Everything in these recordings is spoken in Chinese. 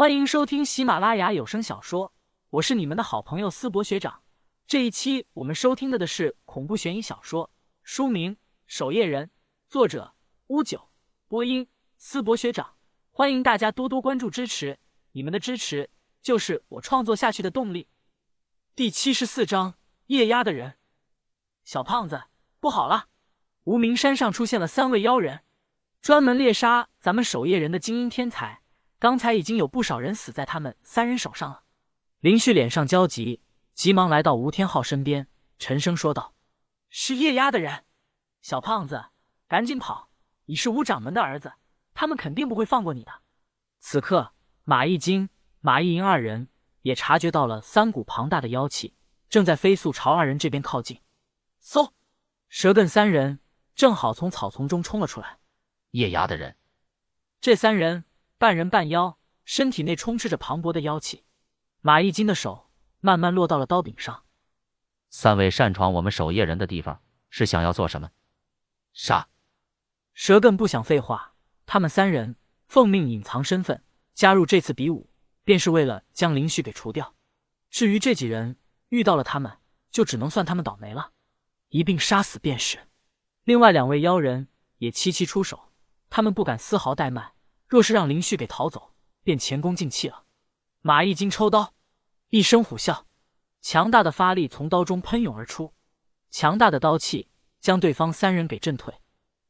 欢迎收听喜马拉雅有声小说，我是你们的好朋友思博学长。这一期我们收听的的是恐怖悬疑小说，书名《守夜人》，作者乌九，播音思博学长。欢迎大家多多关注支持，你们的支持就是我创作下去的动力。第七十四章夜压的人，小胖子，不好了！无名山上出现了三位妖人，专门猎杀咱们守夜人的精英天才。刚才已经有不少人死在他们三人手上了。林旭脸上焦急，急忙来到吴天昊身边，沉声说道：“是夜压的人，小胖子，赶紧跑！你是吴掌门的儿子，他们肯定不会放过你的。”此刻，马一金、马一银二人也察觉到了三股庞大的妖气，正在飞速朝二人这边靠近。嗖，蛇艮三人正好从草丛中冲了出来。夜压的人，这三人。半人半妖，身体内充斥着磅礴的妖气。马一金的手慢慢落到了刀柄上。三位擅闯我们守夜人的地方，是想要做什么？杀！蛇艮不想废话，他们三人奉命隐藏身份，加入这次比武，便是为了将林旭给除掉。至于这几人，遇到了他们，就只能算他们倒霉了，一并杀死便是。另外两位妖人也齐齐出手，他们不敢丝毫怠慢。若是让林旭给逃走，便前功尽弃了。马一金抽刀，一声虎啸，强大的发力从刀中喷涌而出，强大的刀气将对方三人给震退。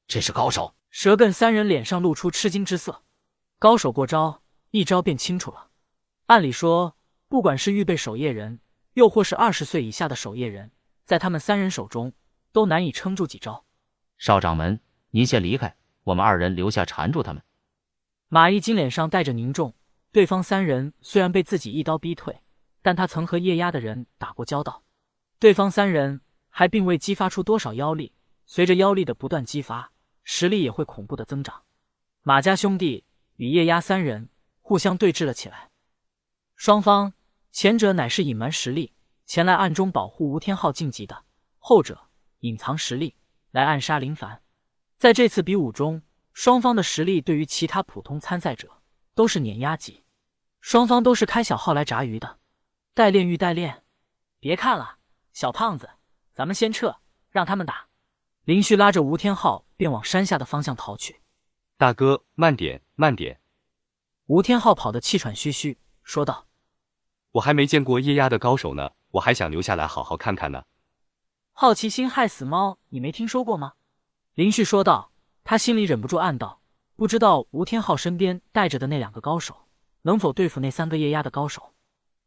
这是高手！蛇艮三人脸上露出吃惊之色。高手过招，一招便清楚了。按理说，不管是预备守夜人，又或是二十岁以下的守夜人，在他们三人手中都难以撑住几招。少掌门，您先离开，我们二人留下缠住他们。马一金脸上带着凝重，对方三人虽然被自己一刀逼退，但他曾和夜压的人打过交道，对方三人还并未激发出多少妖力，随着妖力的不断激发，实力也会恐怖的增长。马家兄弟与夜压三人互相对峙了起来，双方前者乃是隐瞒实力前来暗中保护吴天昊晋级的，后者隐藏实力来暗杀林凡。在这次比武中。双方的实力对于其他普通参赛者都是碾压级，双方都是开小号来炸鱼的，代练欲代练，别看了，小胖子，咱们先撤，让他们打。林旭拉着吴天昊便往山下的方向逃去。大哥，慢点，慢点。吴天昊跑得气喘吁吁，说道：“我还没见过液压的高手呢，我还想留下来好好看看呢。”好奇心害死猫，你没听说过吗？林旭说道。他心里忍不住暗道：“不知道吴天昊身边带着的那两个高手能否对付那三个液压的高手。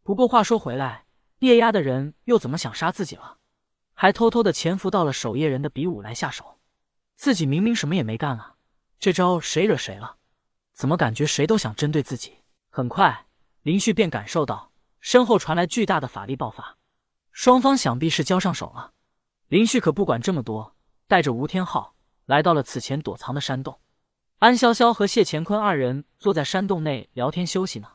不过话说回来，液压的人又怎么想杀自己了？还偷偷的潜伏到了守夜人的比武来下手。自己明明什么也没干啊！这招谁惹谁了？怎么感觉谁都想针对自己？”很快，林旭便感受到身后传来巨大的法力爆发，双方想必是交上手了。林旭可不管这么多，带着吴天昊。来到了此前躲藏的山洞，安潇潇和谢乾坤二人坐在山洞内聊天休息呢。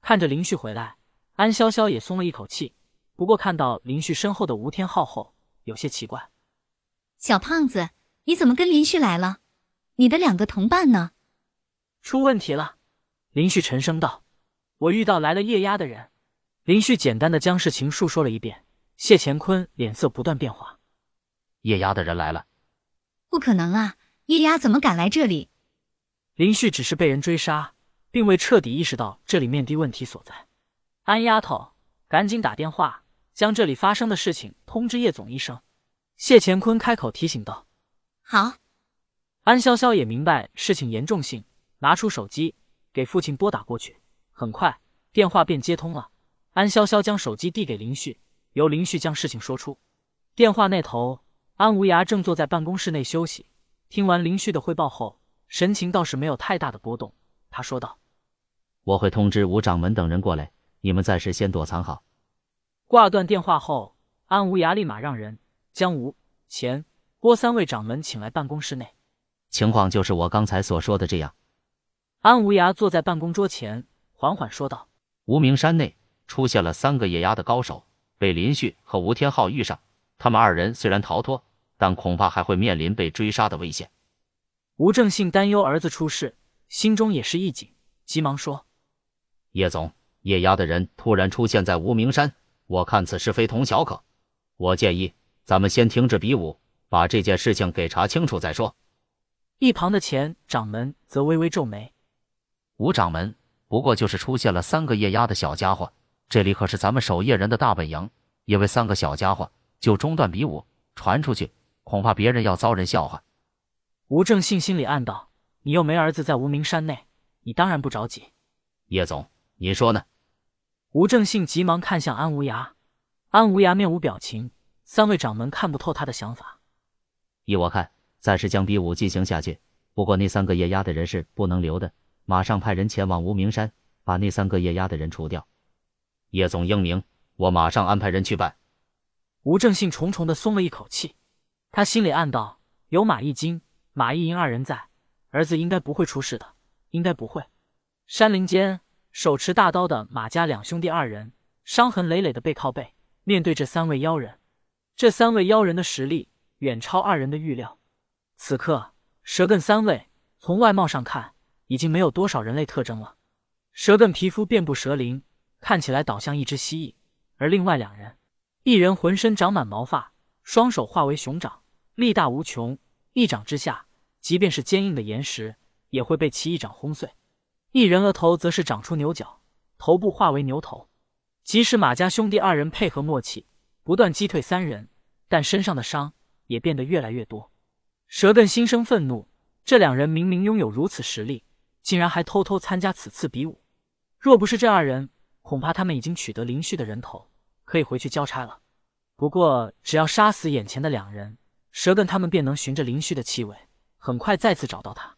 看着林旭回来，安潇潇也松了一口气。不过看到林旭身后的吴天昊后，有些奇怪：“小胖子，你怎么跟林旭来了？你的两个同伴呢？”出问题了，林旭沉声道：“我遇到来了液压的人。”林旭简单的将事情述说了一遍。谢乾坤脸色不断变化：“液压的人来了。”不可能啊！叶丫怎么敢来这里？林旭只是被人追杀，并未彻底意识到这里面的问题所在。安丫头，赶紧打电话将这里发生的事情通知叶总一声。谢乾坤开口提醒道：“好。”安潇潇也明白事情严重性，拿出手机给父亲拨打过去。很快，电话便接通了。安潇潇将手机递给林旭，由林旭将事情说出。电话那头。安无涯正坐在办公室内休息，听完林旭的汇报后，神情倒是没有太大的波动。他说道：“我会通知吴掌门等人过来，你们暂时先躲藏好。”挂断电话后，安无涯立马让人将吴、钱、郭三位掌门请来办公室内。情况就是我刚才所说的这样。安无涯坐在办公桌前，缓缓说道：“无名山内出现了三个野鸭的高手，被林旭和吴天昊遇上。”他们二人虽然逃脱，但恐怕还会面临被追杀的危险。吴正信担忧儿子出事，心中也是一紧，急忙说：“叶总，叶家的人突然出现在无名山，我看此事非同小可。我建议咱们先停止比武，把这件事情给查清楚再说。一旁的钱掌门则微微皱眉：“吴掌门，不过就是出现了三个叶压的小家伙，这里可是咱们守夜人的大本营，因为三个小家伙就中断比武，传出去，恐怕别人要遭人笑话。”吴正信心里暗道：“你又没儿子在无名山内，你当然不着急。”叶总，你说呢？吴正信急忙看向安无涯，安无涯面无表情。三位掌门看不透他的想法。依我看，暂时将比武进行下去。不过那三个夜压的人是不能留的，马上派人前往无名山，把那三个夜压的人除掉。叶总英明，我马上安排人去办。吴正信重重的松了一口气，他心里暗道：有马一金、马一银二人在，儿子应该不会出事的，应该不会。山林间，手持大刀的马家两兄弟二人，伤痕累累的背靠背，面对这三位妖人。这三位妖人的实力远超二人的预料。此刻，蛇艮三位从外貌上看，已经没有多少人类特征了。蛇艮皮肤遍布蛇鳞，看起来倒像一只蜥蜴；而另外两人，一人浑身长满毛发，双手化为熊掌，力大无穷，一掌之下，即便是坚硬的岩石也会被其一掌轰碎。一人额头则是长出牛角，头部化为牛头。即使马家兄弟二人配合默契，不断击退三人，但身上的伤也变得越来越多。蛇艮心生愤怒，这两人明明拥有如此实力，竟然还偷偷参加此次比武。若不是这二人，恐怕他们已经取得林旭的人头，可以回去交差了。不过，只要杀死眼前的两人，蛇根他们便能循着林旭的气味，很快再次找到他。